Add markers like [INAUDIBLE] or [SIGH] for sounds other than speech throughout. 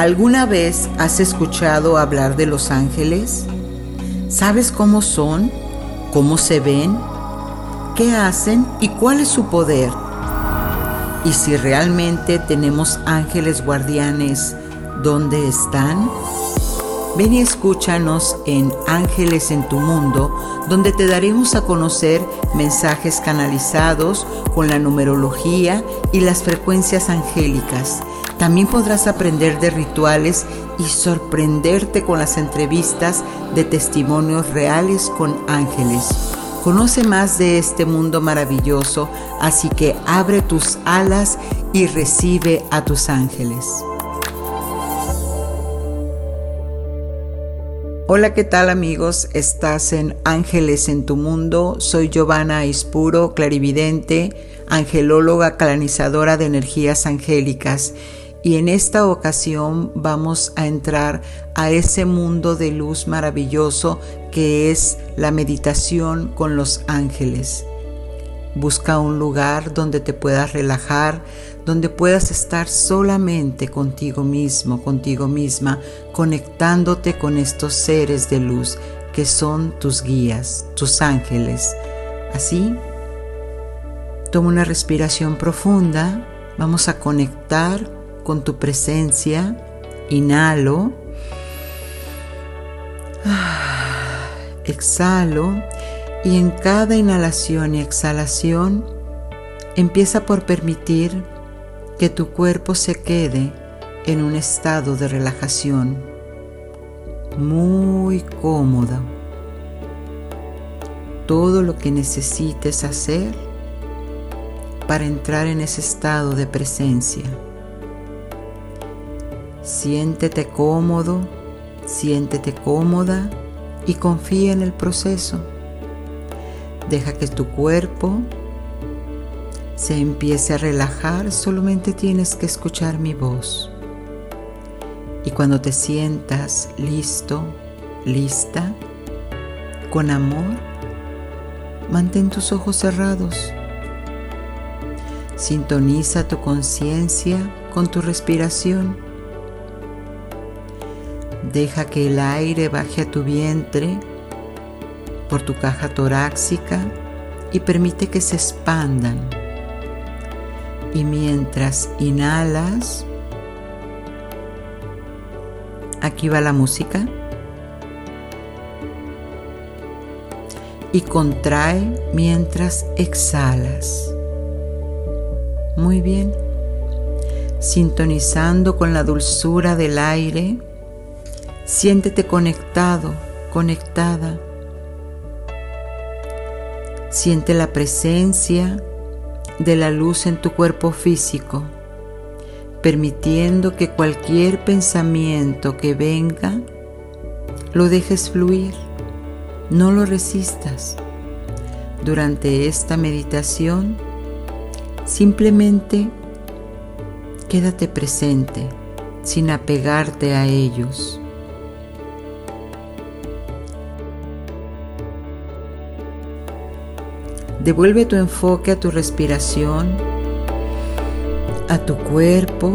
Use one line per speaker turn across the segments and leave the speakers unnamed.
¿Alguna vez has escuchado hablar de los ángeles? ¿Sabes cómo son? ¿Cómo se ven? ¿Qué hacen? ¿Y cuál es su poder? Y si realmente tenemos ángeles guardianes, ¿dónde están? Ven y escúchanos en Ángeles en tu Mundo, donde te daremos a conocer mensajes canalizados con la numerología y las frecuencias angélicas. También podrás aprender de rituales y sorprenderte con las entrevistas de testimonios reales con ángeles. Conoce más de este mundo maravilloso, así que abre tus alas y recibe a tus ángeles. Hola, ¿qué tal amigos? Estás en Ángeles en tu Mundo. Soy Giovanna Ispuro, clarividente, angelóloga canalizadora de energías angélicas. Y en esta ocasión vamos a entrar a ese mundo de luz maravilloso que es la meditación con los ángeles. Busca un lugar donde te puedas relajar, donde puedas estar solamente contigo mismo, contigo misma, conectándote con estos seres de luz que son tus guías, tus ángeles. Así, toma una respiración profunda, vamos a conectar con tu presencia, inhalo, exhalo y en cada inhalación y exhalación empieza por permitir que tu cuerpo se quede en un estado de relajación muy cómodo. Todo lo que necesites hacer para entrar en ese estado de presencia. Siéntete cómodo, siéntete cómoda y confía en el proceso. Deja que tu cuerpo se empiece a relajar, solamente tienes que escuchar mi voz. Y cuando te sientas listo, lista, con amor, mantén tus ojos cerrados. Sintoniza tu conciencia con tu respiración. Deja que el aire baje a tu vientre por tu caja torácica y permite que se expandan y mientras inhalas, aquí va la música. Y contrae mientras exhalas. Muy bien. Sintonizando con la dulzura del aire, siéntete conectado, conectada. Siente la presencia de la luz en tu cuerpo físico, permitiendo que cualquier pensamiento que venga lo dejes fluir, no lo resistas. Durante esta meditación, simplemente quédate presente sin apegarte a ellos. Devuelve tu enfoque a tu respiración, a tu cuerpo,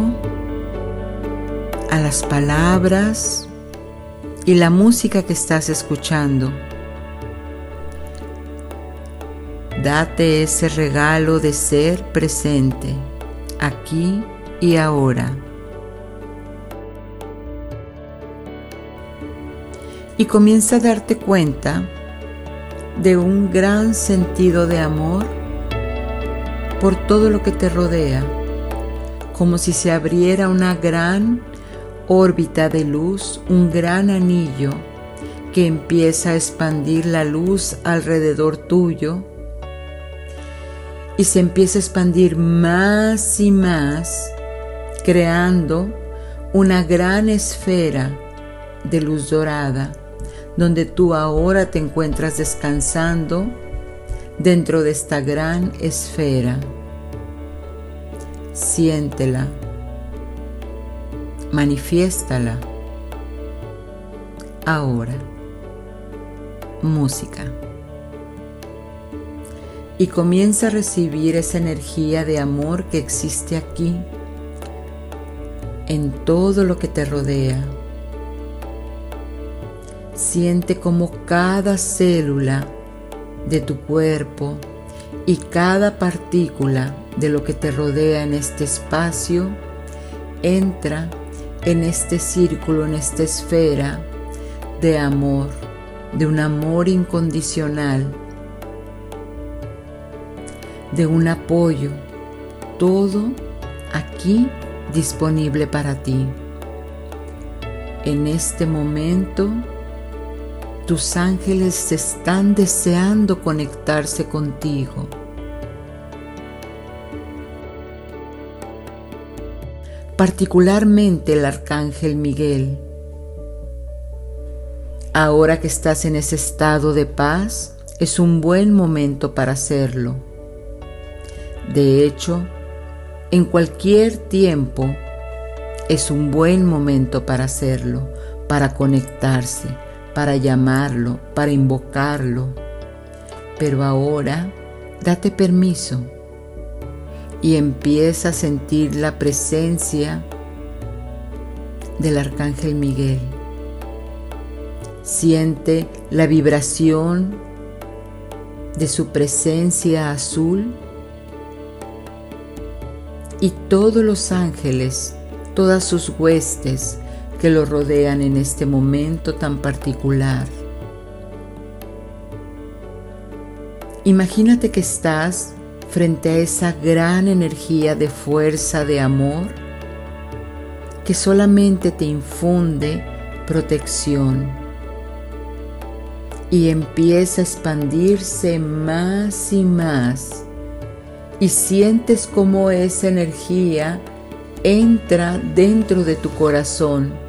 a las palabras y la música que estás escuchando. Date ese regalo de ser presente, aquí y ahora. Y comienza a darte cuenta de un gran sentido de amor por todo lo que te rodea, como si se abriera una gran órbita de luz, un gran anillo que empieza a expandir la luz alrededor tuyo y se empieza a expandir más y más, creando una gran esfera de luz dorada donde tú ahora te encuentras descansando dentro de esta gran esfera. Siéntela, manifiéstala. Ahora, música. Y comienza a recibir esa energía de amor que existe aquí. en todo lo que te rodea. Siente como cada célula de tu cuerpo y cada partícula de lo que te rodea en este espacio entra en este círculo, en esta esfera de amor, de un amor incondicional, de un apoyo, todo aquí disponible para ti. En este momento, tus ángeles están deseando conectarse contigo. Particularmente el arcángel Miguel. Ahora que estás en ese estado de paz, es un buen momento para hacerlo. De hecho, en cualquier tiempo es un buen momento para hacerlo, para conectarse para llamarlo, para invocarlo. Pero ahora date permiso y empieza a sentir la presencia del Arcángel Miguel. Siente la vibración de su presencia azul y todos los ángeles, todas sus huestes, que lo rodean en este momento tan particular. Imagínate que estás frente a esa gran energía de fuerza, de amor, que solamente te infunde protección y empieza a expandirse más y más y sientes como esa energía entra dentro de tu corazón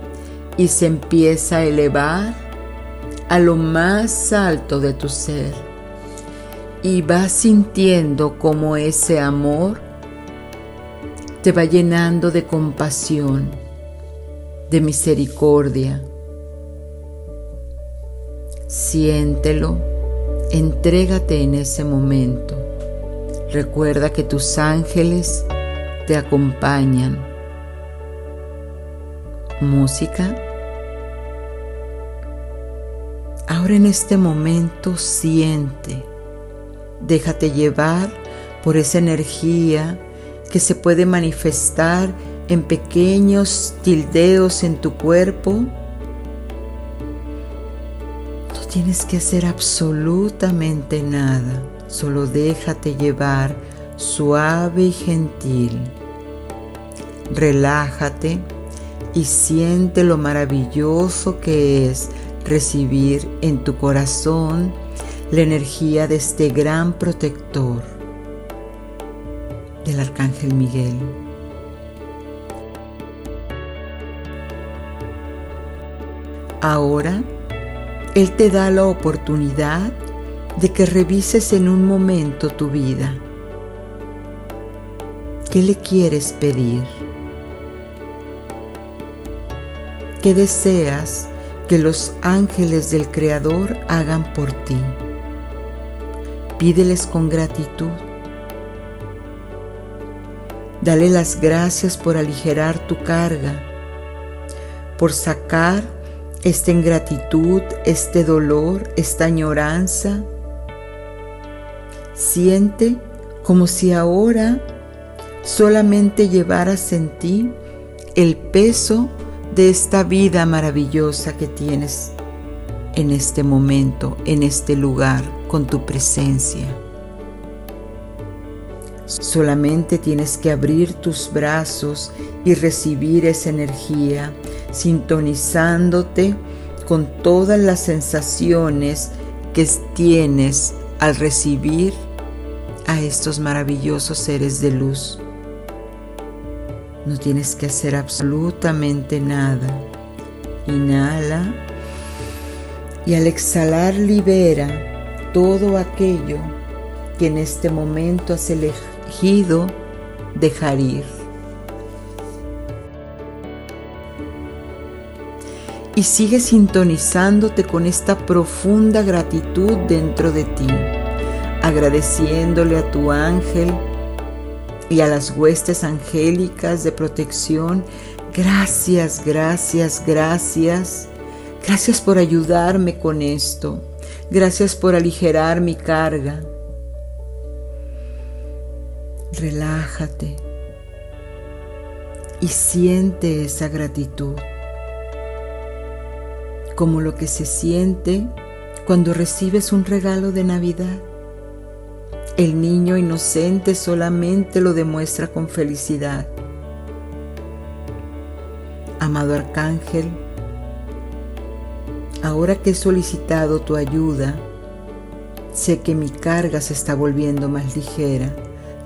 y se empieza a elevar a lo más alto de tu ser y vas sintiendo como ese amor te va llenando de compasión, de misericordia. Siéntelo, entrégate en ese momento. Recuerda que tus ángeles te acompañan. Música En este momento siente, déjate llevar por esa energía que se puede manifestar en pequeños tildeos en tu cuerpo. No tienes que hacer absolutamente nada, solo déjate llevar suave y gentil. Relájate y siente lo maravilloso que es recibir en tu corazón la energía de este gran protector, del Arcángel Miguel. Ahora, Él te da la oportunidad de que revises en un momento tu vida. ¿Qué le quieres pedir? ¿Qué deseas que los ángeles del Creador hagan por ti. Pídeles con gratitud. Dale las gracias por aligerar tu carga, por sacar esta ingratitud, este dolor, esta añoranza. Siente como si ahora solamente llevaras en ti el peso de esta vida maravillosa que tienes en este momento, en este lugar, con tu presencia. Solamente tienes que abrir tus brazos y recibir esa energía, sintonizándote con todas las sensaciones que tienes al recibir a estos maravillosos seres de luz. No tienes que hacer absolutamente nada. Inhala y al exhalar libera todo aquello que en este momento has elegido dejar ir. Y sigue sintonizándote con esta profunda gratitud dentro de ti, agradeciéndole a tu ángel y a las huestes angélicas de protección Gracias, gracias, gracias. Gracias por ayudarme con esto. Gracias por aligerar mi carga. Relájate y siente esa gratitud como lo que se siente cuando recibes un regalo de Navidad. El niño inocente solamente lo demuestra con felicidad. Amado Arcángel, ahora que he solicitado tu ayuda, sé que mi carga se está volviendo más ligera,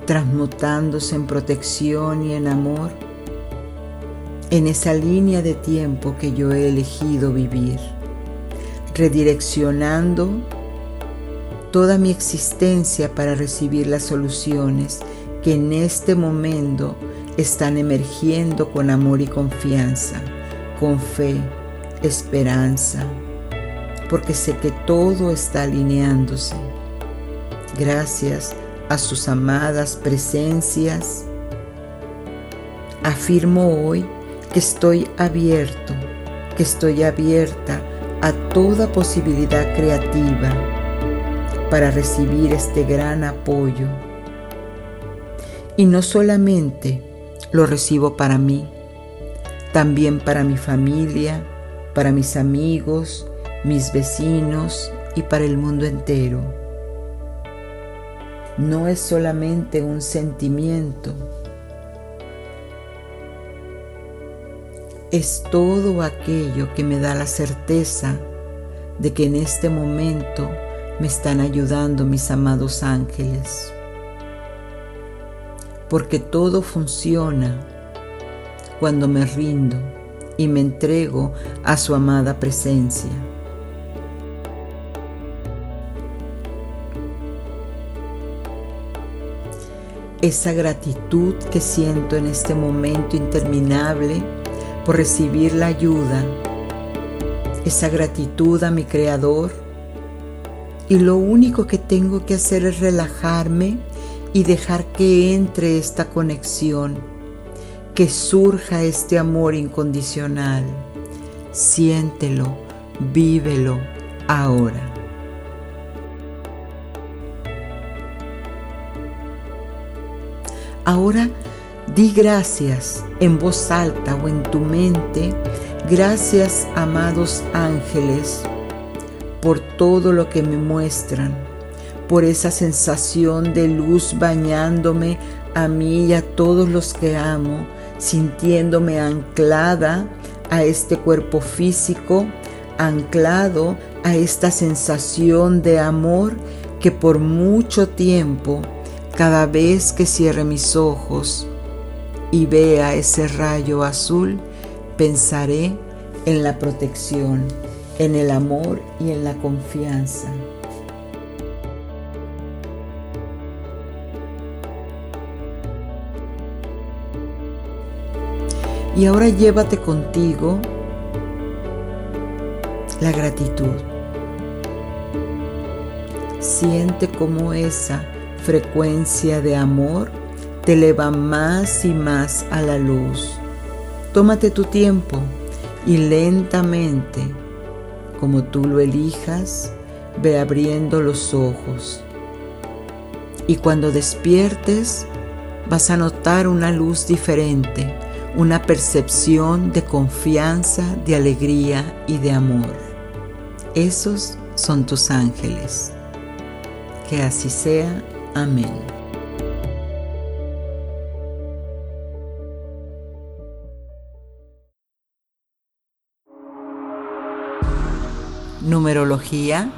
transmutándose en protección y en amor en esa línea de tiempo que yo he elegido vivir, redireccionando toda mi existencia para recibir las soluciones que en este momento están emergiendo con amor y confianza, con fe, esperanza, porque sé que todo está alineándose. Gracias a sus amadas presencias, afirmo hoy que estoy abierto, que estoy abierta a toda posibilidad creativa para recibir este gran apoyo. Y no solamente lo recibo para mí, también para mi familia, para mis amigos, mis vecinos y para el mundo entero. No es solamente un sentimiento, es todo aquello que me da la certeza de que en este momento me están ayudando mis amados ángeles. Porque todo funciona cuando me rindo y me entrego a su amada presencia. Esa gratitud que siento en este momento interminable por recibir la ayuda, esa gratitud a mi Creador. Y lo único que tengo que hacer es relajarme y dejar que entre esta conexión, que surja este amor incondicional. Siéntelo, vívelo ahora. Ahora Di gracias en voz alta o en tu mente, gracias amados ángeles, por todo lo que me muestran, por esa sensación de luz bañándome a mí y a todos los que amo, sintiéndome anclada a este cuerpo físico, anclado a esta sensación de amor que por mucho tiempo, cada vez que cierre mis ojos, y vea ese rayo azul, pensaré en la protección, en el amor y en la confianza. Y ahora llévate contigo la gratitud. Siente como esa frecuencia de amor te eleva más y más a la luz. Tómate tu tiempo y lentamente, como tú lo elijas, ve abriendo los ojos. Y cuando despiertes, vas a notar una luz diferente, una percepción de confianza, de alegría y de amor. Esos son tus ángeles. Que así sea. Amén. Numerología,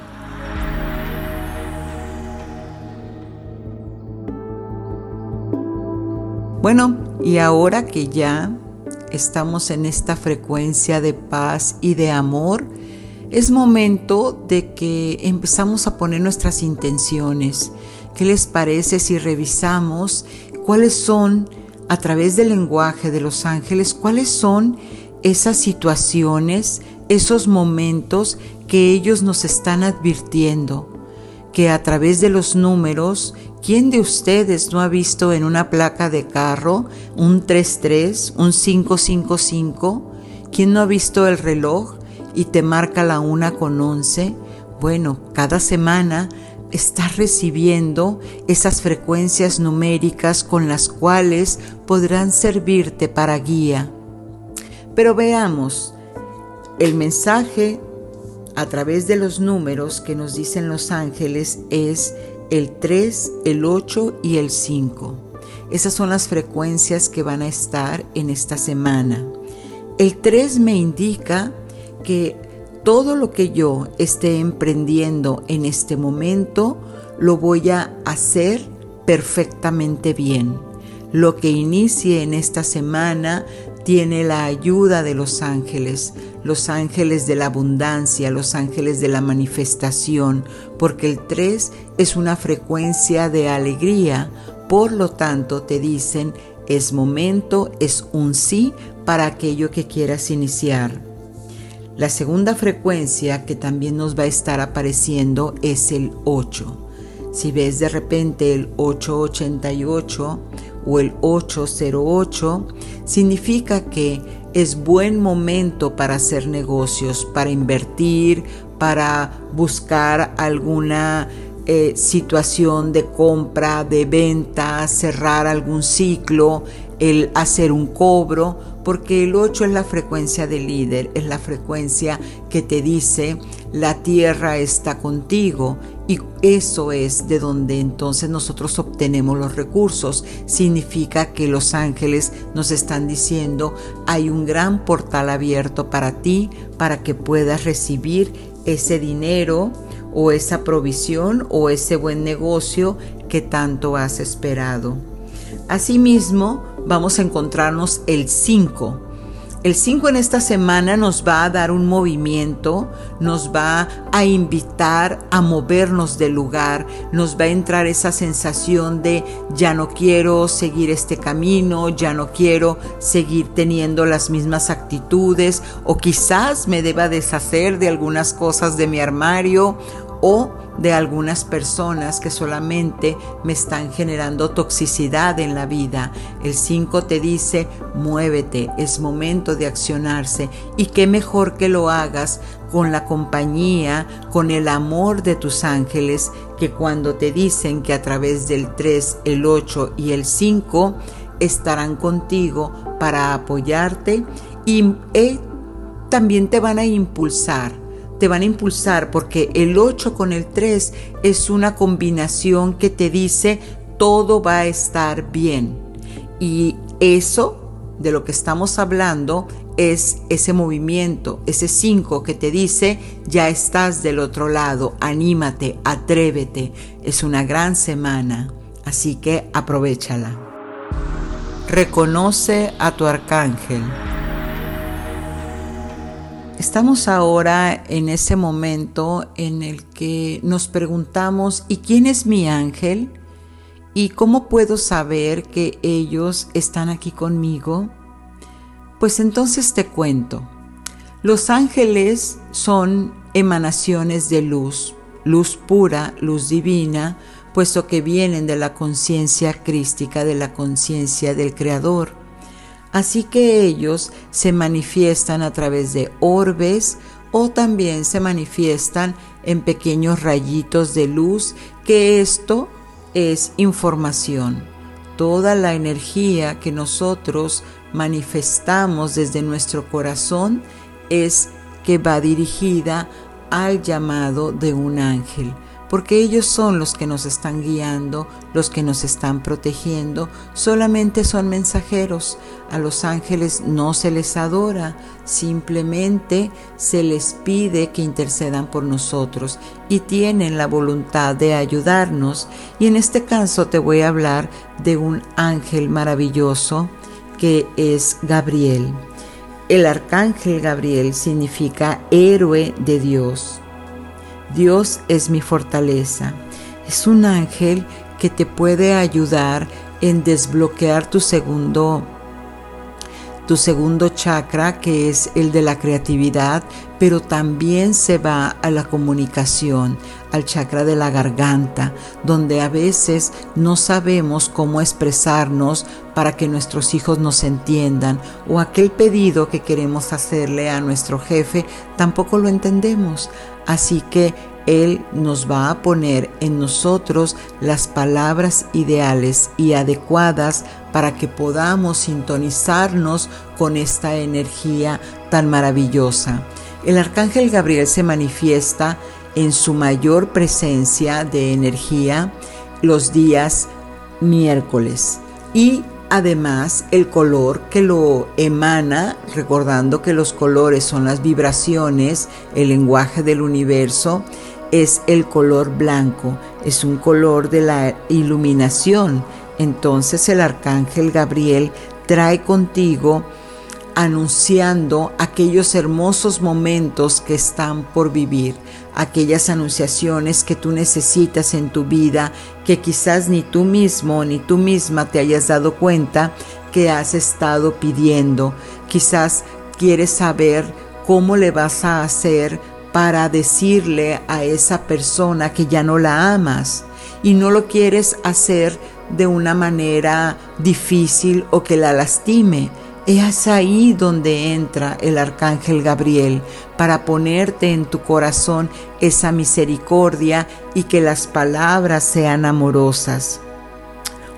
Bueno, y ahora que ya estamos en esta frecuencia de paz y de amor, es momento de que empezamos a poner nuestras intenciones. ¿Qué les parece si revisamos cuáles son, a través del lenguaje de los ángeles, cuáles son esas situaciones, esos momentos que ellos nos están advirtiendo, que a través de los números ¿Quién de ustedes no ha visto en una placa de carro un 33, un 555? ¿Quién no ha visto el reloj y te marca la una con 11? Bueno, cada semana estás recibiendo esas frecuencias numéricas con las cuales podrán servirte para guía. Pero veamos, el mensaje a través de los números que nos dicen los ángeles es el 3, el 8 y el 5. Esas son las frecuencias que van a estar en esta semana. El 3 me indica que todo lo que yo esté emprendiendo en este momento lo voy a hacer perfectamente bien. Lo que inicie en esta semana tiene la ayuda de los ángeles, los ángeles de la abundancia, los ángeles de la manifestación, porque el 3 es una frecuencia de alegría, por lo tanto te dicen, es momento, es un sí para aquello que quieras iniciar. La segunda frecuencia que también nos va a estar apareciendo es el 8. Si ves de repente el 888 o el 808, significa que es buen momento para hacer negocios, para invertir, para buscar alguna eh, situación de compra, de venta, cerrar algún ciclo, el hacer un cobro, porque el 8 es la frecuencia del líder, es la frecuencia que te dice la tierra está contigo y eso es de donde entonces nosotros obtenemos los recursos. Significa que los ángeles nos están diciendo hay un gran portal abierto para ti para que puedas recibir ese dinero o esa provisión o ese buen negocio que tanto has esperado. Asimismo, vamos a encontrarnos el 5. El 5 en esta semana nos va a dar un movimiento, nos va a invitar a movernos del lugar, nos va a entrar esa sensación de ya no quiero seguir este camino, ya no quiero seguir teniendo las mismas actitudes o quizás me deba deshacer de algunas cosas de mi armario o de algunas personas que solamente me están generando toxicidad en la vida. El 5 te dice, muévete, es momento de accionarse y qué mejor que lo hagas con la compañía, con el amor de tus ángeles, que cuando te dicen que a través del 3, el 8 y el 5 estarán contigo para apoyarte y eh, también te van a impulsar te van a impulsar porque el 8 con el 3 es una combinación que te dice todo va a estar bien. Y eso de lo que estamos hablando es ese movimiento, ese 5 que te dice ya estás del otro lado, anímate, atrévete. Es una gran semana, así que aprovechala. Reconoce a tu arcángel. Estamos ahora en ese momento en el que nos preguntamos, ¿y quién es mi ángel? ¿Y cómo puedo saber que ellos están aquí conmigo? Pues entonces te cuento. Los ángeles son emanaciones de luz, luz pura, luz divina, puesto que vienen de la conciencia crística, de la conciencia del Creador. Así que ellos se manifiestan a través de orbes o también se manifiestan en pequeños rayitos de luz, que esto es información. Toda la energía que nosotros manifestamos desde nuestro corazón es que va dirigida al llamado de un ángel porque ellos son los que nos están guiando, los que nos están protegiendo, solamente son mensajeros. A los ángeles no se les adora, simplemente se les pide que intercedan por nosotros y tienen la voluntad de ayudarnos. Y en este caso te voy a hablar de un ángel maravilloso que es Gabriel. El arcángel Gabriel significa héroe de Dios. Dios es mi fortaleza. Es un ángel que te puede ayudar en desbloquear tu segundo tu segundo chakra que es el de la creatividad, pero también se va a la comunicación, al chakra de la garganta, donde a veces no sabemos cómo expresarnos para que nuestros hijos nos entiendan o aquel pedido que queremos hacerle a nuestro jefe tampoco lo entendemos. Así que él nos va a poner en nosotros las palabras ideales y adecuadas para que podamos sintonizarnos con esta energía tan maravillosa. El arcángel Gabriel se manifiesta en su mayor presencia de energía los días miércoles y además el color que lo emana, recordando que los colores son las vibraciones, el lenguaje del universo, es el color blanco, es un color de la iluminación. Entonces el arcángel Gabriel trae contigo anunciando aquellos hermosos momentos que están por vivir, aquellas anunciaciones que tú necesitas en tu vida, que quizás ni tú mismo ni tú misma te hayas dado cuenta que has estado pidiendo. Quizás quieres saber cómo le vas a hacer para decirle a esa persona que ya no la amas y no lo quieres hacer de una manera difícil o que la lastime. Es ahí donde entra el arcángel Gabriel para ponerte en tu corazón esa misericordia y que las palabras sean amorosas.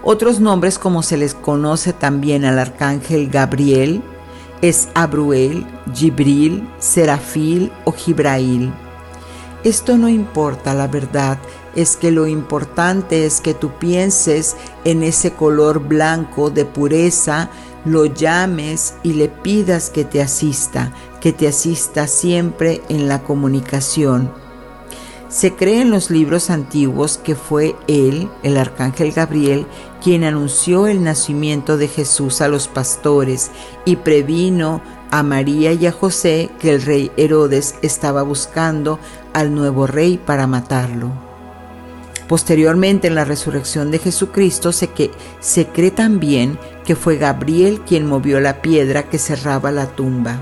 Otros nombres como se les conoce también al arcángel Gabriel es Abruel, Gibril, Serafil o Gibrail. Esto no importa, la verdad es que lo importante es que tú pienses en ese color blanco de pureza, lo llames y le pidas que te asista, que te asista siempre en la comunicación. Se cree en los libros antiguos que fue él, el arcángel Gabriel, quien anunció el nacimiento de Jesús a los pastores y previno a María y a José que el rey Herodes estaba buscando al nuevo rey para matarlo. Posteriormente, en la resurrección de Jesucristo, se, que, se cree también que fue Gabriel quien movió la piedra que cerraba la tumba.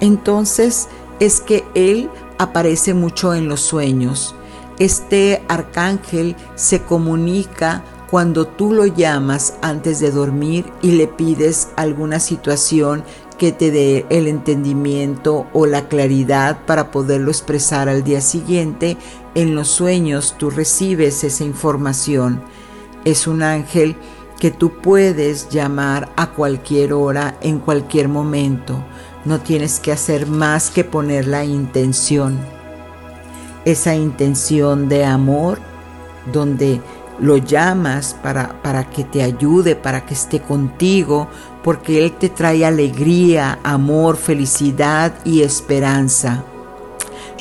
Entonces es que él aparece mucho en los sueños. Este arcángel se comunica cuando tú lo llamas antes de dormir y le pides alguna situación que te dé el entendimiento o la claridad para poderlo expresar al día siguiente, en los sueños tú recibes esa información. Es un ángel que tú puedes llamar a cualquier hora, en cualquier momento. No tienes que hacer más que poner la intención. Esa intención de amor donde lo llamas para, para que te ayude, para que esté contigo, porque Él te trae alegría, amor, felicidad y esperanza.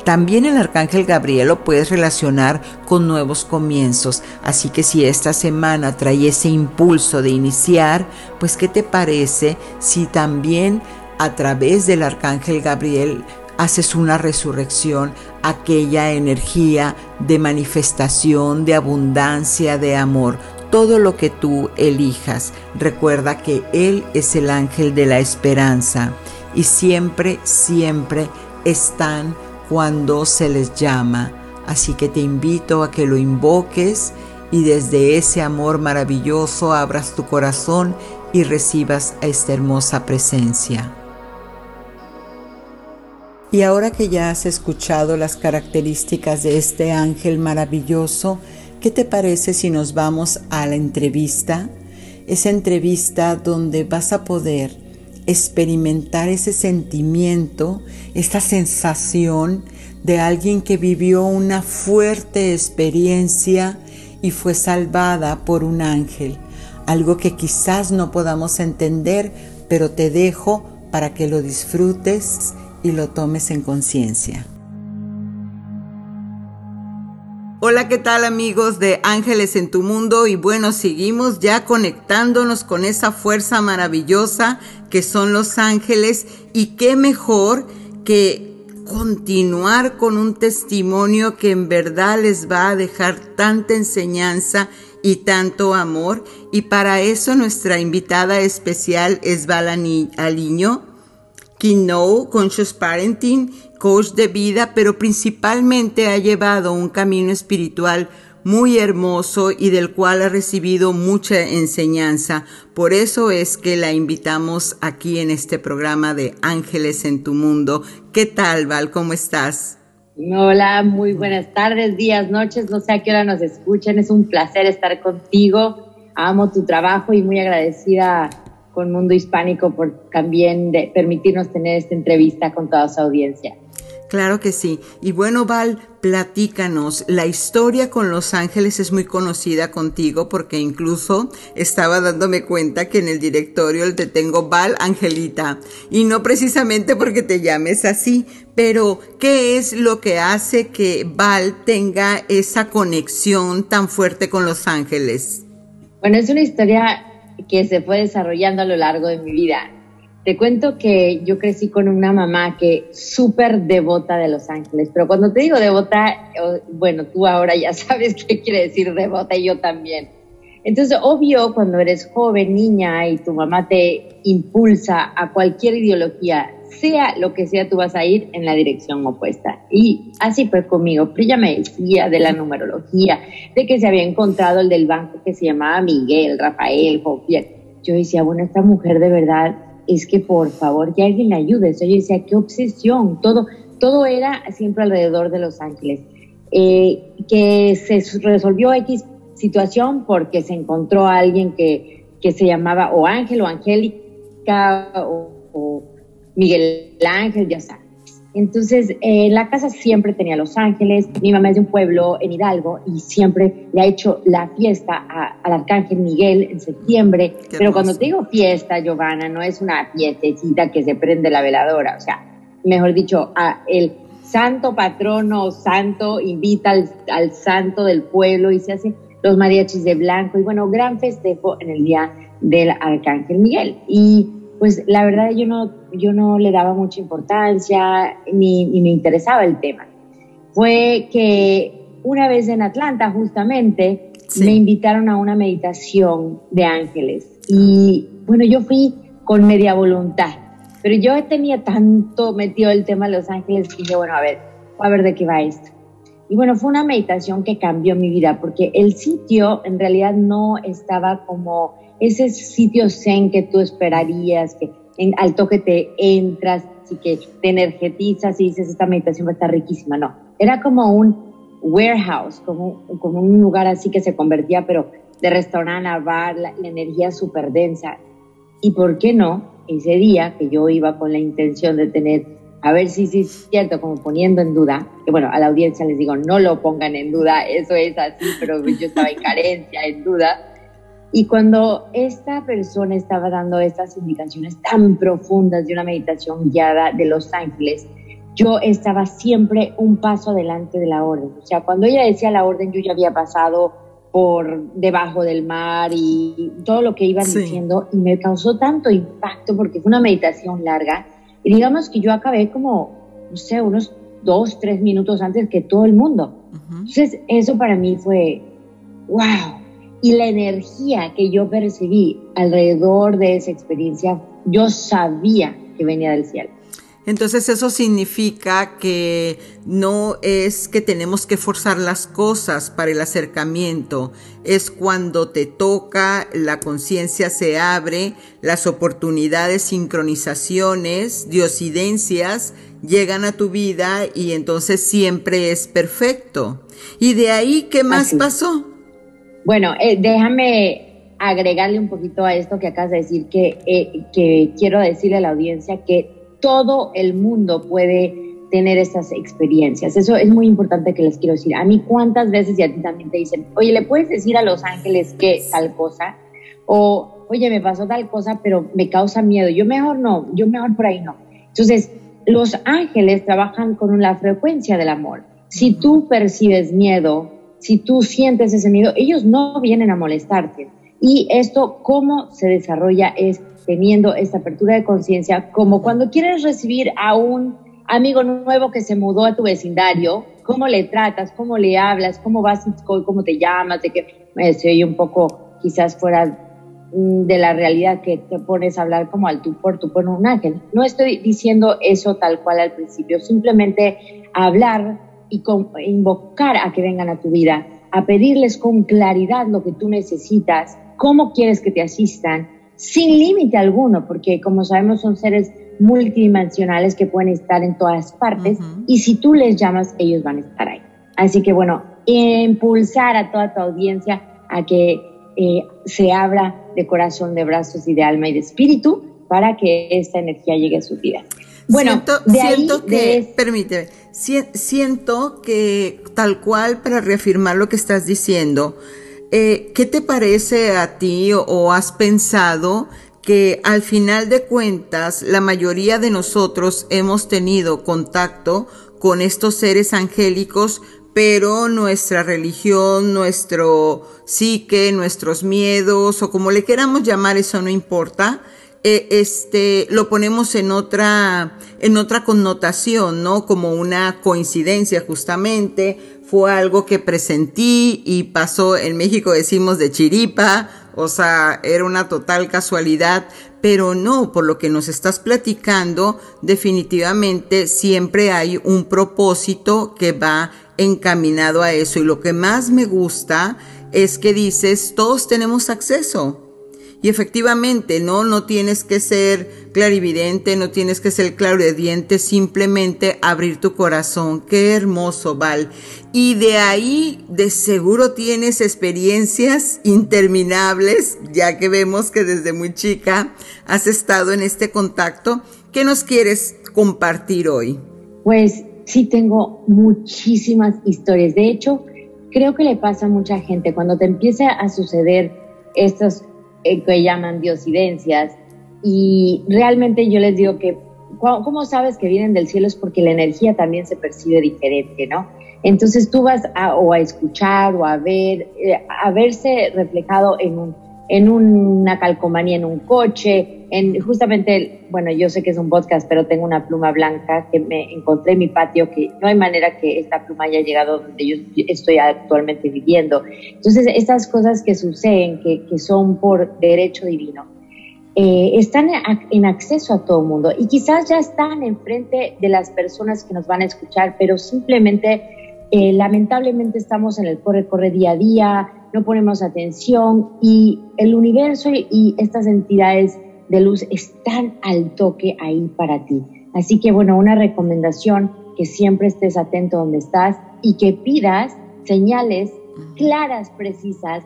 También el arcángel Gabriel lo puedes relacionar con nuevos comienzos, así que si esta semana trae ese impulso de iniciar, pues ¿qué te parece si también a través del arcángel Gabriel haces una resurrección, aquella energía de manifestación, de abundancia, de amor, todo lo que tú elijas. Recuerda que Él es el ángel de la esperanza y siempre, siempre están cuando se les llama. Así que te invito a que lo invoques y desde ese amor maravilloso abras tu corazón y recibas a esta hermosa presencia. Y ahora que ya has escuchado las características de este ángel maravilloso, ¿qué te parece si nos vamos a la entrevista? Esa entrevista donde vas a poder experimentar ese sentimiento, esta sensación de alguien que vivió una fuerte experiencia y fue salvada por un ángel. Algo que quizás no podamos entender, pero te dejo para que lo disfrutes y lo tomes en conciencia. Hola, ¿qué tal amigos de Ángeles en tu Mundo? Y bueno, seguimos ya conectándonos con esa fuerza maravillosa que son los ángeles y qué mejor que continuar con un testimonio que en verdad les va a dejar tanta enseñanza y tanto amor. Y para eso nuestra invitada especial es Val Aliño, Kino, Conscious Parenting, coach de vida, pero principalmente ha llevado un camino espiritual muy hermoso y del cual ha recibido mucha enseñanza. Por eso es que la invitamos aquí en este programa de Ángeles en tu Mundo. ¿Qué tal, Val? ¿Cómo estás?
Hola, muy buenas tardes, días, noches, no sé a qué hora nos escuchan, es un placer estar contigo, amo tu trabajo y muy agradecida con Mundo Hispánico por también permitirnos tener esta entrevista con toda su audiencia.
Claro que sí. Y bueno, Val, platícanos. La historia con Los Ángeles es muy conocida contigo porque incluso estaba dándome cuenta que en el directorio te tengo Val Angelita. Y no precisamente porque te llames así, pero ¿qué es lo que hace que Val tenga esa conexión tan fuerte con Los Ángeles?
Bueno, es una historia que se fue desarrollando a lo largo de mi vida. Te cuento que yo crecí con una mamá que súper devota de Los Ángeles, pero cuando te digo devota, bueno, tú ahora ya [LAUGHS] sabes qué quiere decir devota y yo también. Entonces, obvio, cuando eres joven, niña, y tu mamá te impulsa a cualquier ideología, sea lo que sea, tú vas a ir en la dirección opuesta. Y así fue conmigo. Pero me decía de la numerología, de que se había encontrado el del banco que se llamaba Miguel, Rafael, Jofiel. Yo decía, bueno, esta mujer de verdad es que por favor que alguien le ayude. yo decía, qué obsesión, todo, todo era siempre alrededor de Los Ángeles. Eh, que se resolvió X situación porque se encontró a alguien que, que se llamaba o Ángel o Angélica o, o Miguel Ángel, ya sabes. Entonces, eh, la casa siempre tenía Los Ángeles. Mi mamá es de un pueblo en Hidalgo y siempre le ha hecho la fiesta al Arcángel Miguel en septiembre. Pero cuando te digo fiesta, Giovanna, no es una fiestecita que se prende la veladora. O sea, mejor dicho, a el santo patrono santo invita al, al santo del pueblo y se hace los mariachis de blanco. Y bueno, gran festejo en el día del Arcángel Miguel. Y pues la verdad yo no, yo no le daba mucha importancia ni, me interesaba el tema. Fue que una vez en Atlanta justamente me invitaron a una meditación de ángeles y bueno, yo fui con media voluntad, pero yo tenía tanto metido el tema de los ángeles que dije, bueno, a ver, a ver de qué va esto. Y bueno, fue una meditación que cambió mi vida porque el sitio en realidad no estaba como ese sitio zen que tú esperarías, que en, al toque te entras y que te energetizas y dices, esta meditación va a estar riquísima. No, era como un warehouse, como, como un lugar así que se convertía, pero de restaurante a bar, la, energía súper densa. Y por qué no, ese día que yo iba con la intención de tener, a ver si sí es cierto, como poniendo en duda, que bueno, a la audiencia les digo, no lo pongan en duda, eso es así, pero yo estaba en carencia, en duda y cuando esta persona estaba dando estas indicaciones tan profundas de una meditación guiada de Los Ángeles, yo estaba siempre un paso adelante de la orden. O sea, cuando ella decía la orden, yo ya había pasado por debajo del mar y todo lo que iban diciendo y me causó tanto impacto porque fue una meditación larga y digamos que yo acabé como, no sé, unos dos, tres minutos antes que todo el mundo. Entonces, eso para mí fue, wow, y la energía que yo percibí alrededor de esa experiencia, yo sabía que venía del cielo.
Entonces eso significa que no es que tenemos que forzar las cosas para el acercamiento, es cuando te toca, la conciencia se abre, las oportunidades, sincronizaciones, diosidencias llegan a tu vida y entonces siempre es perfecto. Y de ahí, ¿qué más pasó?
Bueno, eh, déjame agregarle un poquito a esto que acabas de decir, que, eh, que quiero decirle a la audiencia que todo el mundo puede tener estas experiencias. Eso es muy importante que les quiero decir. A mí cuántas veces y a ti también te dicen, oye, ¿le puedes decir a los ángeles que tal cosa? O, oye, me pasó tal cosa, pero me causa miedo. Yo mejor no, yo mejor por ahí no. Entonces, los ángeles trabajan con la frecuencia del amor. Si tú percibes miedo, si tú sientes ese miedo, ellos no vienen a molestarte. Y esto, cómo se desarrolla es teniendo esta apertura de conciencia, como cuando quieres recibir a un amigo nuevo que se mudó a tu vecindario, cómo le tratas, cómo le hablas, cómo vas, cómo te llamas, de que me se oye un poco quizás fuera mm, de la realidad que te pones a hablar como al tú por tú por un ángel. No estoy diciendo eso tal cual al principio, simplemente hablar y invocar a que vengan a tu vida, a pedirles con claridad lo que tú necesitas, cómo quieres que te asistan, sin límite alguno, porque como sabemos son seres multidimensionales que pueden estar en todas partes y si tú les llamas, ellos van a estar ahí. Así que bueno, impulsar a toda tu audiencia a que eh, se abra de corazón, de brazos y de alma y de espíritu para que esta energía llegue a su vida.
Bueno, siento, que, permíteme, siento que tal cual para reafirmar lo que estás diciendo, eh, ¿qué te parece a ti o, has pensado que al final de cuentas la mayoría de nosotros hemos tenido contacto con estos seres angélicos, pero nuestra religión, nuestro psique, nuestros miedos o como le queramos llamar, eso no importa. Eh, este, lo ponemos en otra, en otra connotación, ¿no? Como una coincidencia justamente, fue algo que presentí y pasó en México decimos de chiripa, o sea, era una total casualidad, pero no, por lo que nos estás platicando, definitivamente siempre hay un propósito que va encaminado a eso y lo que más me gusta es que dices, todos tenemos acceso. Y efectivamente, no, no tienes que ser clarividente, no tienes que ser clarividente, simplemente abrir tu corazón. Qué hermoso, Val. Y de ahí, de seguro tienes experiencias interminables, ya que vemos que desde muy chica has estado en este contacto. ¿Qué nos quieres compartir hoy?
Pues sí, tengo muchísimas historias. De hecho, creo que le pasa a mucha gente cuando te empieza a suceder estas eh, que llaman diosidencias. Y realmente yo les digo que, ¿cómo sabes que vienen del cielo? Es porque la energía también se percibe diferente, ¿no? Entonces tú vas a, o a escuchar o a ver, eh, a verse reflejado en un en una calcomanía en un coche, en justamente, bueno, yo sé que es un podcast, pero tengo una pluma blanca que me encontré en mi patio, que no hay manera que esta pluma haya llegado donde yo estoy actualmente viviendo. Entonces, estas cosas que suceden, que, que son por derecho divino, eh, están en acceso a todo el mundo y quizás ya están enfrente de las personas que nos van a escuchar, pero simplemente, eh, lamentablemente estamos en el corre-corre día a día, no ponemos atención y el universo y estas entidades de luz están al toque ahí para ti. Así que bueno, una recomendación que siempre estés atento donde estás y que pidas señales claras, precisas,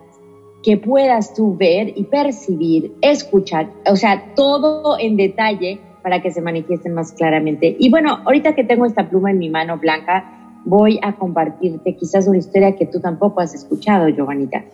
que puedas tú ver y percibir, escuchar, o sea, todo en detalle para que se manifiesten más claramente. Y bueno, ahorita que tengo esta pluma en mi mano blanca, voy a compartirte quizás una historia que tú tampoco has escuchado, Giovanita.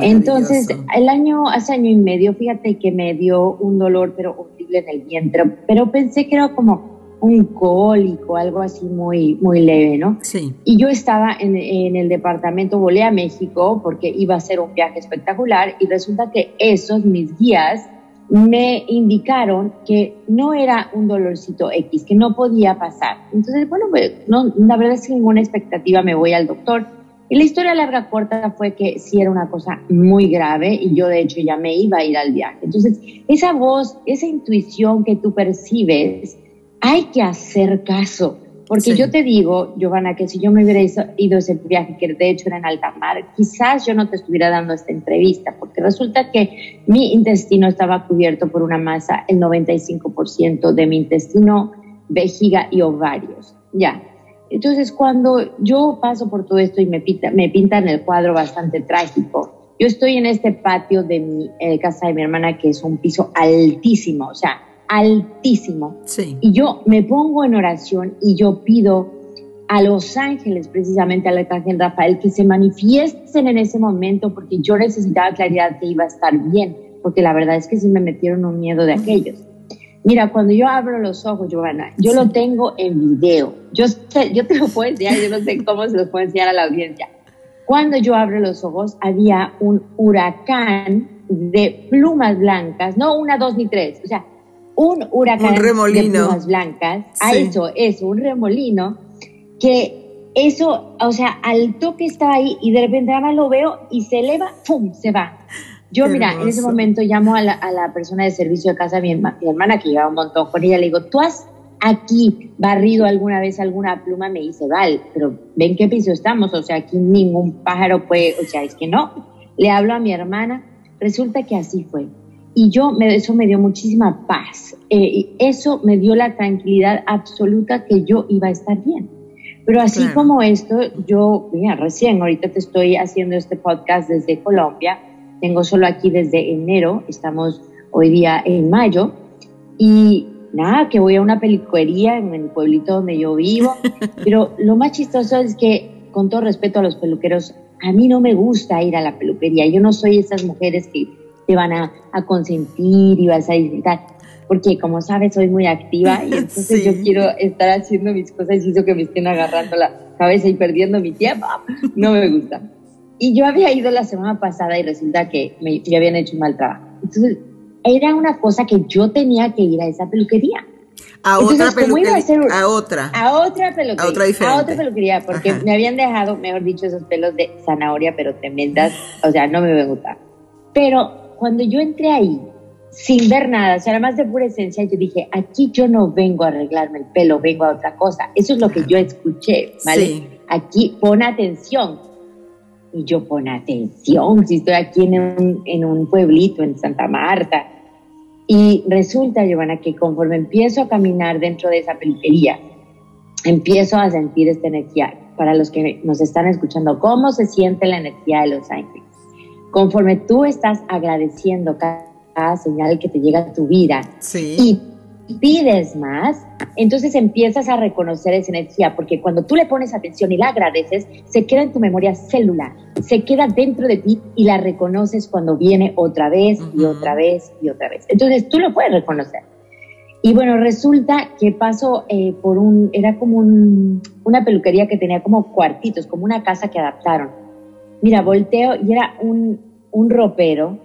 Entonces, el año, hace año y medio, fíjate que me dio un dolor, pero horrible en el vientre, pero pensé que era como un cólico, algo así muy, muy leve, ¿no?
Sí.
Y yo estaba en, en, el departamento, volé a México porque iba a ser un viaje espectacular y resulta que esos, mis guías, me indicaron que no era un dolorcito X, que no podía pasar. Entonces, bueno, pues, no, la verdad sin ninguna expectativa me voy al doctor. Y la historia larga corta fue que sí era una cosa muy grave y yo de hecho ya me iba a ir al viaje. Entonces, esa voz, esa intuición que tú percibes, hay que hacer caso. Porque yo te digo, Giovanna, que si yo me hubiera ido ese viaje, que de hecho era en alta mar, quizás yo no te estuviera dando esta entrevista, porque resulta que mi intestino estaba cubierto por una masa, el 95% de mi intestino, vejiga y ovarios. Ya. Entonces, cuando yo paso por todo esto y me, pinta, me pintan el cuadro bastante trágico, yo estoy en este patio de mi eh, casa de mi hermana, que es un piso altísimo, o sea, altísimo. Y yo me pongo en oración y yo pido a los ángeles, precisamente al arcángel Rafael, que se manifiesten en ese momento porque yo necesitaba claridad que iba a estar bien, porque la verdad es que sí me metieron un miedo de aquellos. Mira, cuando yo abro los ojos, Giovanna, yo lo tengo en video. Yo, yo te lo puedo enseñar, yo no sé cómo se los puedo enseñar a la audiencia. Cuando yo abro los ojos, había un huracán de plumas blancas, no una, dos ni tres, o sea, un huracán de plumas blancas, a eso es un remolino que eso, o sea, al toque estaba ahí y de repente nada más lo veo y se eleva, ¡pum! se va. Yo, mira, en ese momento llamo a la, a la, persona de servicio de casa, mi, mi hermana, que lleva un montón con ella, le digo, ¿tú has aquí barrido alguna vez alguna pluma? Me dice, vale, pero ¿ven qué piso estamos? O sea, aquí ningún pájaro puede, o sea, es que no. Le hablo a mi hermana, resulta que así fue. Y yo, me, eso me dio muchísima paz. Eh, y eso me dio la tranquilidad absoluta que yo iba a estar bien. Pero así como esto, yo, mira, recién, ahorita te estoy haciendo este podcast desde Colombia, tengo solo aquí desde enero, estamos hoy día en mayo, y nada, que voy a una peluquería en el pueblito donde yo vivo, [LAUGHS] pero lo más chistoso es que, con todo respeto a los peluqueros, a mí no me gusta ir a la peluquería, yo no soy esas mujeres que te van a, a consentir y vas a disfrutar porque como sabes soy muy activa y [LAUGHS] entonces yo quiero estar haciendo mis cosas y eso que me estén agarrando la cabeza y perdiendo mi tiempo, [LAUGHS] no me gusta. Y yo había ido la semana pasada y resulta que me, habían hecho un mal trabajo. Entonces era una cosa que yo tenía que ir a esa peluquería.
A otra peluquería. A, otra.
A otra peluquería. A otra diferente. A otra peluquería, porque me habían dejado, mejor dicho, esos pelos de zanahoria, pero tremendas. O sea, no me gusta. Pero cuando yo entré ahí, sin ver nada, o sea, nada más de pura esencia, yo dije, aquí yo no vengo a arreglarme el pelo, vengo a otra cosa. Eso es lo que yo escuché, ¿vale? Aquí pon atención. Y yo pon atención, si estoy aquí en un, en un pueblito, en Santa Marta. Y resulta, Giovanna, que conforme empiezo a caminar dentro de esa peluquería, empiezo a sentir esta energía. Para los que nos están escuchando, ¿cómo se siente la energía de Los Ángeles? Conforme tú estás agradeciendo cada señal que te llega a tu vida y pides más, entonces empiezas a reconocer esa energía, porque cuando tú le pones atención y la agradeces, se queda en tu memoria celular, se queda dentro de ti y la reconoces cuando viene otra vez y otra vez y otra vez. Entonces tú lo puedes reconocer. Y bueno, resulta que paso eh, por un, era como una peluquería que tenía como cuartitos, como una casa que adaptaron. Mira, volteo y era un, un ropero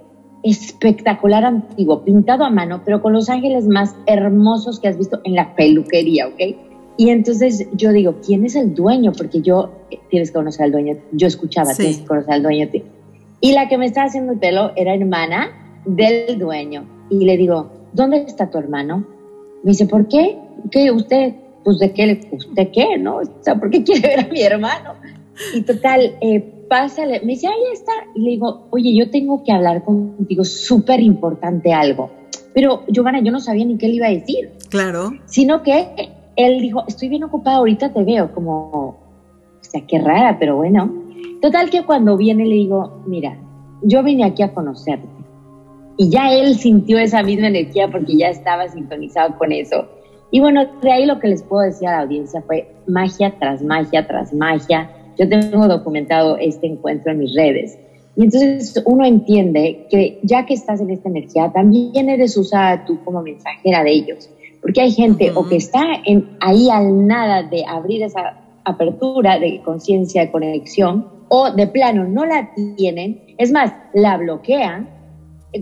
espectacular antiguo, pintado a mano, pero con los ángeles más hermosos que has visto en la peluquería, ¿ok? Y entonces yo digo, ¿quién es el dueño? Porque yo, eh, tienes que conocer al dueño, yo escuchaba, tienes que conocer al dueño. Y la que me estaba haciendo el pelo era hermana del dueño. Y le digo, ¿dónde está tu hermano? Me dice, ¿por qué? ¿Qué usted? Pues de qué, ¿usted qué? ¿No? O sea, ¿por qué quiere ver a mi hermano? Y total, eh, pásale, me dice, ahí está. Y le digo, oye, yo tengo que hablar contigo, súper importante algo. Pero, Giovanna, yo no sabía ni qué le iba a decir.
Claro.
Sino que él dijo, estoy bien ocupado, ahorita te veo, como, o sea, qué rara, pero bueno. Total que cuando viene le digo, mira, yo vine aquí a conocerte. Y ya él sintió esa misma energía porque ya estaba sintonizado con eso. Y bueno, de ahí lo que les puedo decir a la audiencia fue magia tras magia tras magia yo tengo documentado este encuentro en mis redes. Y entonces uno entiende que ya que estás en esta energía, también eres usada tú como mensajera de ellos. Porque hay gente o que está en, ahí al nada de abrir esa apertura de conciencia, de conexión, o de plano no la tienen, es más, la bloquean.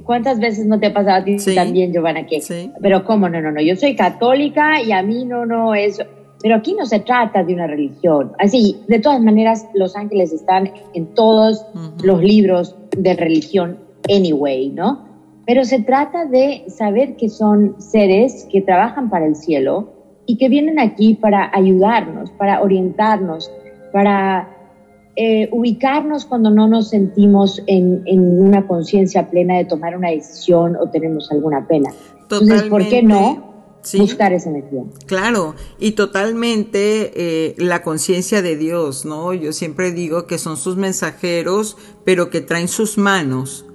¿Cuántas veces no te ha pasado a ti también, Giovanna? Que, Pero cómo, no, no, no, yo soy católica y a mí no, no, es pero aquí no se trata de una religión. Así, de todas maneras, los ángeles están en todos los libros de religión anyway, ¿no? Pero se trata de saber que son seres que trabajan para el cielo y que vienen aquí para ayudarnos, para orientarnos, para eh, ubicarnos cuando no nos sentimos en, en una conciencia plena de tomar una decisión o tenemos alguna pena. Entonces, ¿por qué no? Buscar esa energía.
Claro, y totalmente eh, la conciencia de Dios, ¿no? Yo siempre digo que son sus mensajeros, pero que traen sus manos,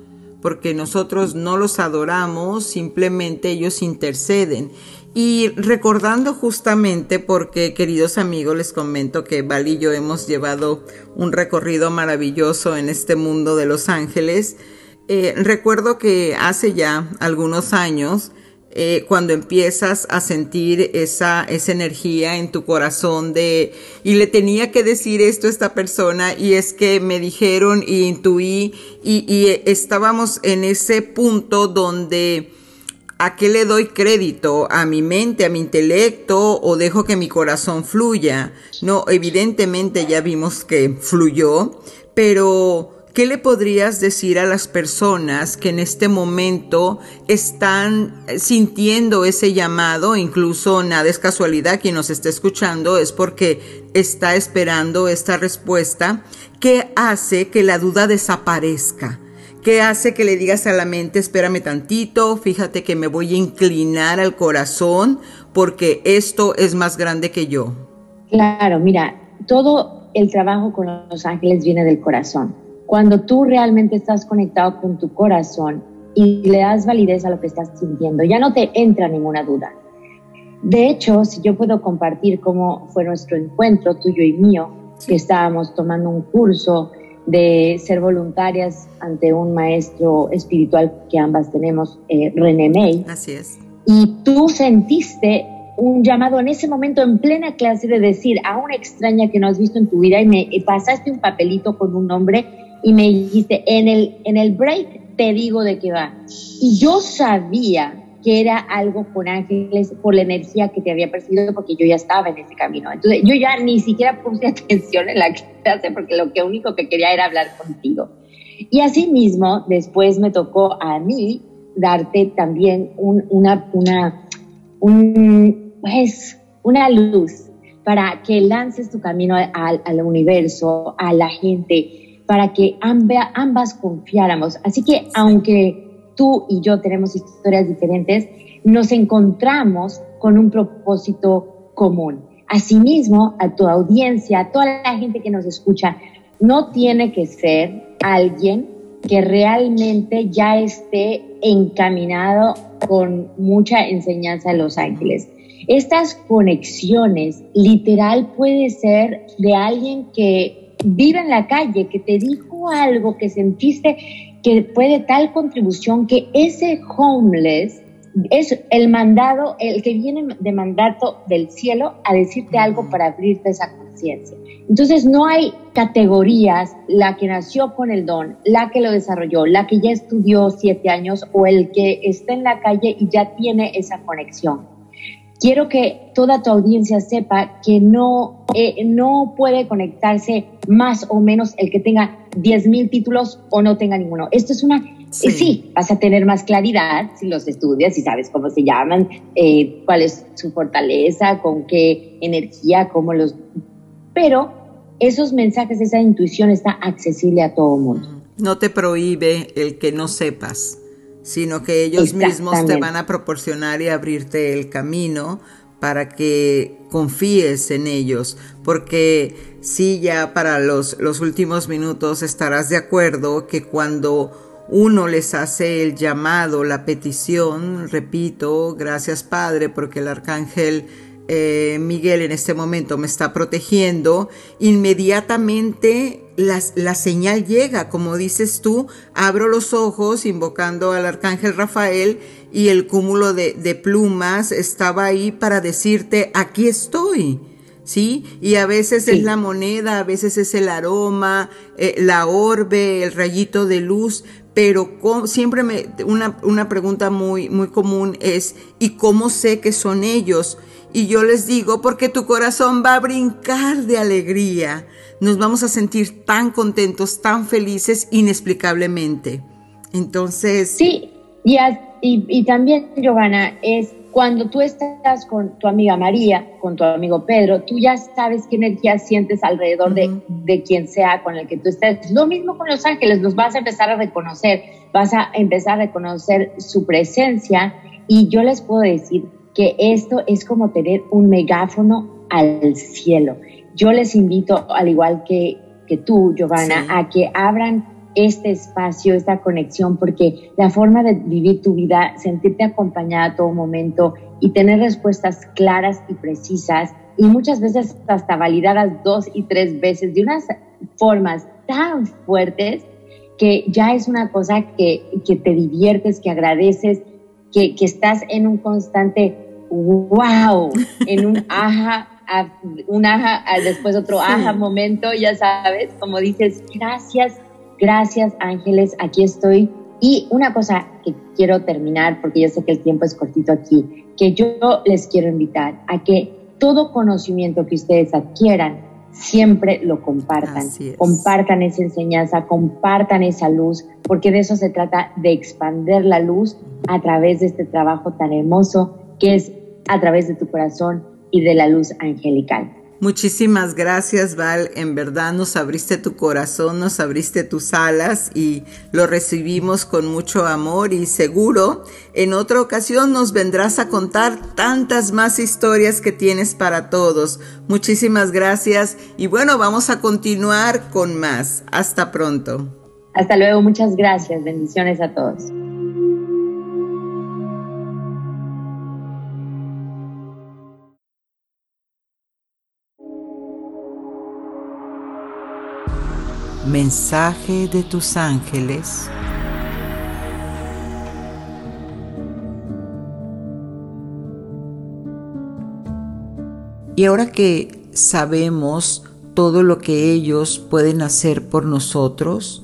porque nosotros no los adoramos, simplemente ellos interceden. Y recordando justamente, porque queridos amigos, les comento que Val y yo hemos llevado un recorrido maravilloso en este mundo de Los Ángeles. Eh, recuerdo que hace ya algunos años, eh, cuando empiezas a sentir esa, esa energía en tu corazón de, y le tenía que decir esto a esta persona y es que me dijeron y intuí y, y estábamos en ese punto donde ¿A qué le doy crédito? ¿A mi mente, a mi intelecto o dejo que mi corazón fluya? No, evidentemente ya vimos que fluyó, pero ¿qué le podrías decir a las personas que en este momento están sintiendo ese llamado? Incluso nada es casualidad, quien nos está escuchando es porque está esperando esta respuesta. ¿Qué hace que la duda desaparezca? ¿Qué hace que le digas a la mente, espérame tantito, fíjate que me voy a inclinar al corazón porque esto es más grande que yo?
Claro, mira, todo el trabajo con los ángeles viene del corazón. Cuando tú realmente estás conectado con tu corazón y le das validez a lo que estás sintiendo, ya no te entra ninguna duda. De hecho, si yo puedo compartir cómo fue nuestro encuentro tuyo y mío, que estábamos tomando un curso de ser voluntarias ante un maestro espiritual que ambas tenemos, eh, René May.
Así es.
Y tú sentiste un llamado en ese momento en plena clase de decir a una extraña que no has visto en tu vida y me pasaste un papelito con un nombre y me dijiste, en el, en el break te digo de qué va. Y yo sabía que era algo con ángeles por la energía que te había percibido porque yo ya estaba en ese camino. Entonces yo ya ni siquiera puse [LAUGHS] atención en la clase porque lo que único que quería era hablar contigo. Y así mismo después me tocó a mí darte también una, una, un, pues, una luz para que lances tu camino al, al universo, a la gente, para que ambas confiáramos. Así que aunque tú y yo tenemos historias diferentes, nos encontramos con un propósito común. Asimismo, a tu audiencia, a toda la gente que nos escucha, no tiene que ser alguien que realmente ya esté encaminado con mucha enseñanza a Los Ángeles. Estas conexiones literal puede ser de alguien que vive en la calle, que te dijo algo, que sentiste que puede tal contribución que ese homeless es el mandado, el que viene de mandato del cielo a decirte algo para abrirte esa conciencia. Entonces no hay categorías, la que nació con el don, la que lo desarrolló, la que ya estudió siete años o el que está en la calle y ya tiene esa conexión. Quiero que toda tu audiencia sepa que no, eh, no puede conectarse más o menos el que tenga 10 mil títulos o no tenga ninguno. Esto es una... Eh, sí. vas a tener más claridad si los estudias, si sabes cómo se llaman, eh, cuál es su fortaleza, con qué energía, cómo los... Pero esos mensajes, esa intuición está accesible a todo mundo.
No te prohíbe el que no sepas, sino que ellos mismos te van a proporcionar y abrirte el camino para que confíes en ellos, porque sí ya para los, los últimos minutos estarás de acuerdo que cuando uno les hace el llamado, la petición, repito, gracias Padre, porque el arcángel eh, Miguel en este momento me está protegiendo, inmediatamente la, la, señal llega, como dices tú, abro los ojos invocando al arcángel Rafael y el cúmulo de, de plumas estaba ahí para decirte, aquí estoy. ¿sí? Y a veces es la moneda, a veces es el aroma, eh, la orbe, el rayito de luz, pero siempre me, una, una pregunta muy, muy común es, ¿y cómo sé que son ellos? Y yo les digo, porque tu corazón va a brincar de alegría. Nos vamos a sentir tan contentos, tan felices, inexplicablemente. Entonces...
Sí, y, y, también, Giovanna, es cuando tú estás con tu amiga María, con tu amigo Pedro, tú ya sabes qué energía sientes alrededor de, de, quien sea con el que tú estés. Lo mismo con los ángeles, los vas a empezar a reconocer, vas a empezar a reconocer su presencia y yo les puedo decir que esto es como tener un megáfono al cielo. Yo les invito, al igual que, que tú, Giovanna, a que abran este espacio, esta conexión, porque la forma de vivir tu vida, sentirte acompañada a todo momento y tener respuestas claras y precisas y muchas veces hasta validadas dos y tres veces de unas formas tan fuertes que ya es una cosa que, que te diviertes, que agradeces que, que estás en un constante wow, en un [LAUGHS] aja, un aja, después otro aja momento, ya sabes, como dices, gracias, gracias ángeles, aquí estoy. Y una cosa que quiero terminar, porque yo sé que el tiempo es cortito aquí, que yo les quiero invitar a que todo conocimiento que ustedes adquieran, siempre lo compartan. Compartan esa enseñanza, compartan esa luz, porque de eso se trata, de expander la luz a través de este trabajo tan hermoso que es a través de tu corazón y de la luz angelical.
Muchísimas gracias, Val. En verdad nos abriste tu corazón, nos abriste tus alas y lo recibimos con mucho amor y seguro en otra ocasión nos vendrás a contar tantas más historias que tienes para todos. Muchísimas gracias y bueno, vamos a continuar con más. Hasta pronto.
Hasta luego, muchas gracias. Bendiciones a todos.
Mensaje de tus ángeles. Y ahora que sabemos todo lo que ellos pueden hacer por nosotros,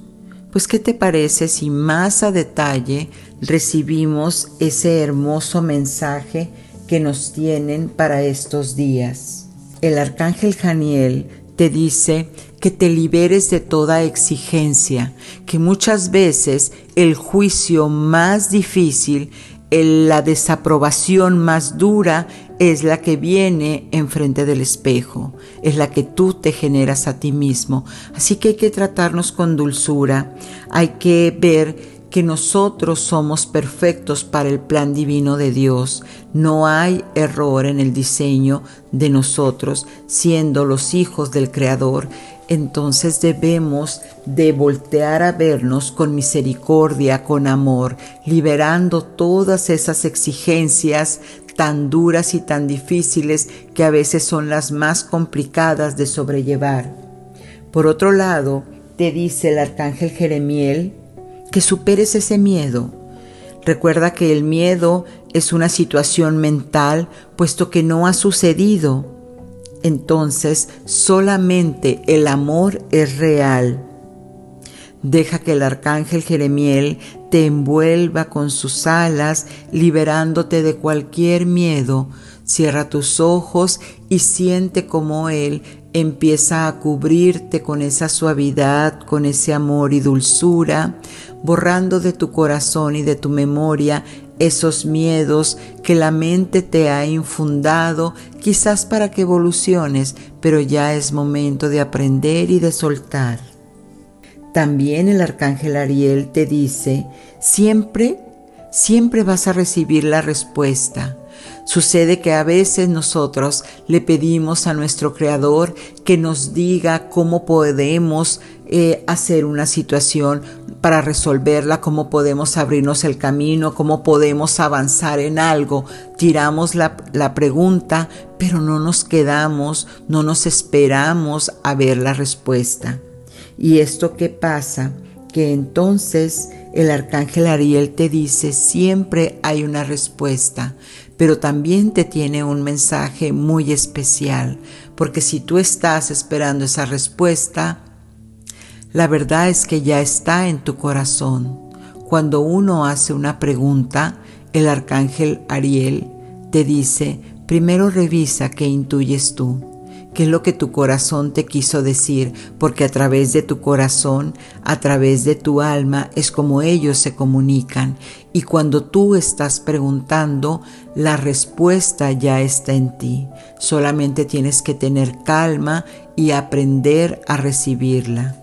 pues ¿qué te parece si más a detalle recibimos ese hermoso mensaje que nos tienen para estos días? El arcángel Janiel te dice que te liberes de toda exigencia, que muchas veces el juicio más difícil, la desaprobación más dura es la que viene enfrente del espejo, es la que tú te generas a ti mismo. Así que hay que tratarnos con dulzura, hay que ver que nosotros somos perfectos para el plan divino de Dios. No hay error en el diseño de nosotros, siendo los hijos del Creador entonces debemos de voltear a vernos con misericordia, con amor, liberando todas esas exigencias tan duras y tan difíciles que a veces son las más complicadas de sobrellevar. Por otro lado, te dice el arcángel Jeremiel que superes ese miedo. Recuerda que el miedo es una situación mental puesto que no ha sucedido entonces solamente el amor es real. Deja que el arcángel Jeremiel te envuelva con sus alas, liberándote de cualquier miedo. Cierra tus ojos y siente como Él empieza a cubrirte con esa suavidad, con ese amor y dulzura, borrando de tu corazón y de tu memoria esos miedos que la mente te ha infundado, quizás para que evoluciones, pero ya es momento de aprender y de soltar. También el arcángel Ariel te dice, siempre, siempre vas a recibir la respuesta. Sucede que a veces nosotros le pedimos a nuestro Creador que nos diga cómo podemos eh, hacer una situación para resolverla, cómo podemos abrirnos el camino, cómo podemos avanzar en algo. Tiramos la, la pregunta, pero no nos quedamos, no nos esperamos a ver la respuesta. ¿Y esto qué pasa? Que entonces el arcángel Ariel te dice, siempre hay una respuesta, pero también te tiene un mensaje muy especial, porque si tú estás esperando esa respuesta, la verdad es que ya está en tu corazón. Cuando uno hace una pregunta, el arcángel Ariel te dice, primero revisa qué intuyes tú qué es lo que tu corazón te quiso decir, porque a través de tu corazón, a través de tu alma, es como ellos se comunican. Y cuando tú estás preguntando, la respuesta ya está en ti. Solamente tienes que tener calma y aprender a recibirla.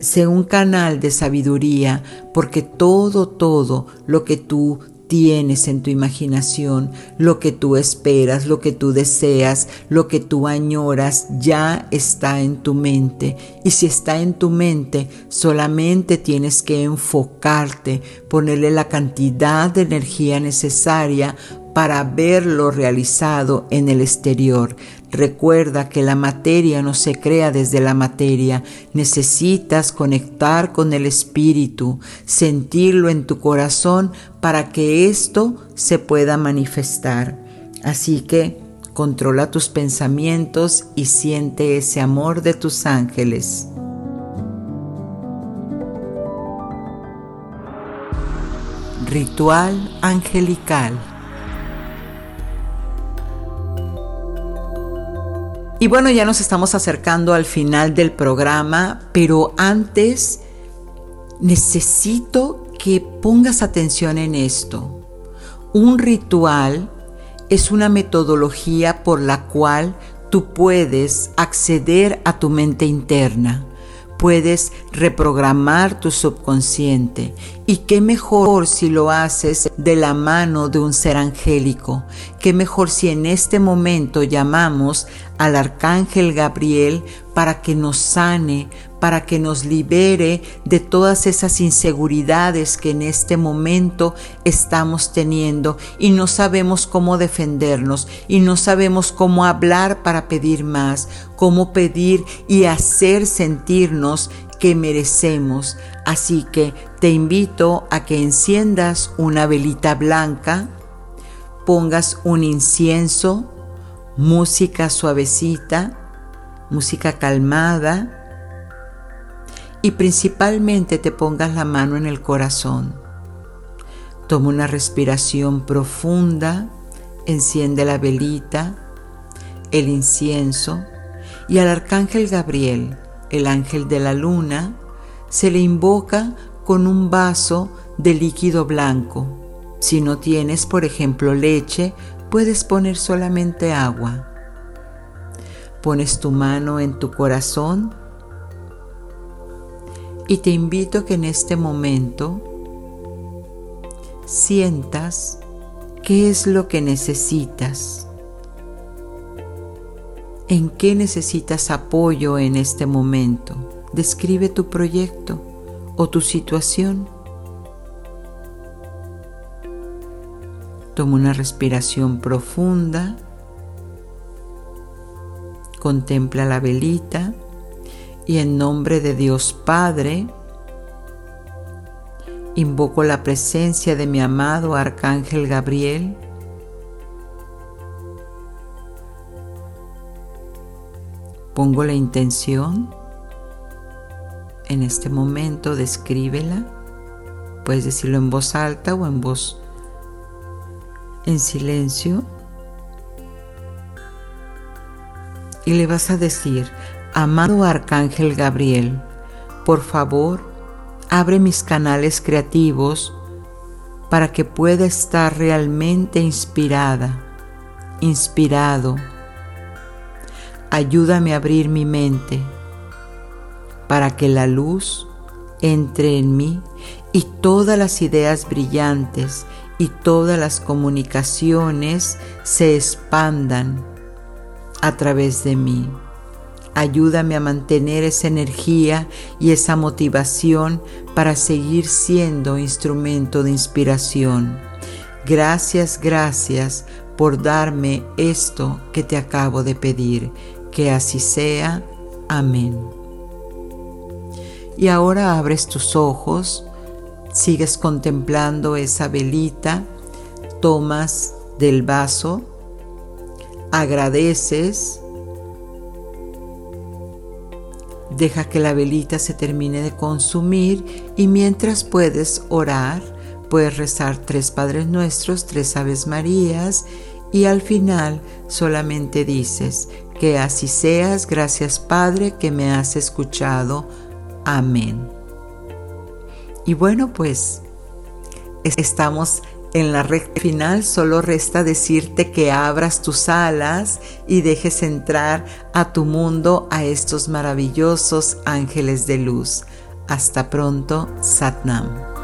Sé un canal de sabiduría porque todo, todo lo que tú tienes en tu imaginación, lo que tú esperas, lo que tú deseas, lo que tú añoras, ya está en tu mente. Y si está en tu mente, solamente tienes que enfocarte, ponerle la cantidad de energía necesaria para verlo realizado en el exterior. Recuerda que la materia no se crea desde la materia. Necesitas conectar con el espíritu, sentirlo en tu corazón para que esto se pueda manifestar. Así que controla tus pensamientos y siente ese amor de tus ángeles. Ritual Angelical. Y bueno, ya nos estamos acercando al final del programa, pero antes necesito que pongas atención en esto. Un ritual es una metodología por la cual tú puedes acceder a tu mente interna puedes reprogramar tu subconsciente. Y qué mejor si lo haces de la mano de un ser angélico. Qué mejor si en este momento llamamos al arcángel Gabriel para que nos sane, para que nos libere de todas esas inseguridades que en este momento estamos teniendo y no sabemos cómo defendernos y no sabemos cómo hablar para pedir más, cómo pedir y hacer sentirnos que merecemos. Así que te invito a que enciendas una velita blanca, pongas un incienso, música suavecita, música calmada y principalmente te pongas la mano en el corazón. Toma una respiración profunda, enciende la velita, el incienso y al arcángel Gabriel, el ángel de la luna, se le invoca con un vaso de líquido blanco. Si no tienes, por ejemplo, leche, puedes poner solamente agua. Pones tu mano en tu corazón y te invito a que en este momento sientas qué es lo que necesitas. ¿En qué necesitas apoyo en este momento? Describe tu proyecto o tu situación. Toma una respiración profunda contempla la velita y en nombre de Dios Padre, invoco la presencia de mi amado Arcángel Gabriel. Pongo la intención. En este momento descríbela. Puedes decirlo en voz alta o en voz en silencio. y le vas a decir, amado Arcángel Gabriel, por favor, abre mis canales creativos para que pueda estar realmente inspirada, inspirado. Ayúdame a abrir mi mente para que la luz entre en mí y todas las ideas brillantes y todas las comunicaciones se expandan a través de mí. Ayúdame a mantener esa energía y esa motivación para seguir siendo instrumento de inspiración. Gracias, gracias por darme esto que te acabo de pedir. Que así sea. Amén. Y ahora abres tus ojos, sigues contemplando esa velita, tomas del vaso agradeces, deja que la velita se termine de consumir y mientras puedes orar, puedes rezar tres Padres Nuestros, tres Aves Marías y al final solamente dices, que así seas, gracias Padre que me has escuchado. Amén. Y bueno, pues estamos en la recta final solo resta decirte que abras tus alas y dejes entrar a tu mundo a estos maravillosos ángeles de luz. Hasta pronto, Satnam.